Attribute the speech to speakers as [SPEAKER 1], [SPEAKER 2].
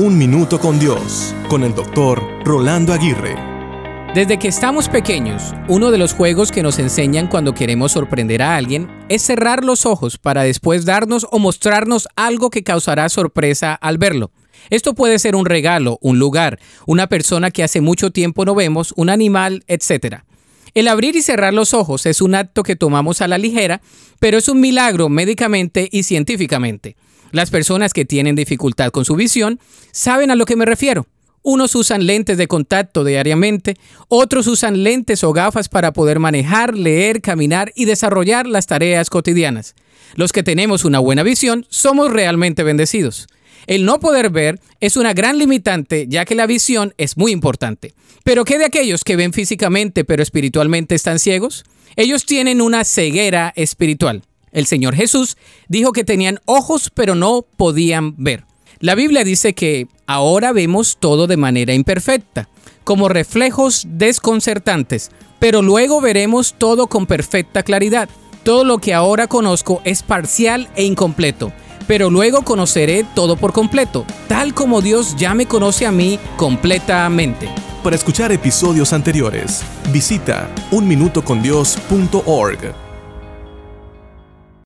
[SPEAKER 1] Un Minuto con Dios, con el doctor Rolando Aguirre.
[SPEAKER 2] Desde que estamos pequeños, uno de los juegos que nos enseñan cuando queremos sorprender a alguien es cerrar los ojos para después darnos o mostrarnos algo que causará sorpresa al verlo. Esto puede ser un regalo, un lugar, una persona que hace mucho tiempo no vemos, un animal, etc. El abrir y cerrar los ojos es un acto que tomamos a la ligera, pero es un milagro médicamente y científicamente. Las personas que tienen dificultad con su visión saben a lo que me refiero. Unos usan lentes de contacto diariamente, otros usan lentes o gafas para poder manejar, leer, caminar y desarrollar las tareas cotidianas. Los que tenemos una buena visión somos realmente bendecidos. El no poder ver es una gran limitante ya que la visión es muy importante. Pero ¿qué de aquellos que ven físicamente pero espiritualmente están ciegos? Ellos tienen una ceguera espiritual. El Señor Jesús dijo que tenían ojos pero no podían ver. La Biblia dice que ahora vemos todo de manera imperfecta, como reflejos desconcertantes, pero luego veremos todo con perfecta claridad. Todo lo que ahora conozco es parcial e incompleto, pero luego conoceré todo por completo, tal como Dios ya me conoce a mí completamente.
[SPEAKER 1] Para escuchar episodios anteriores, visita unminutocondios.org.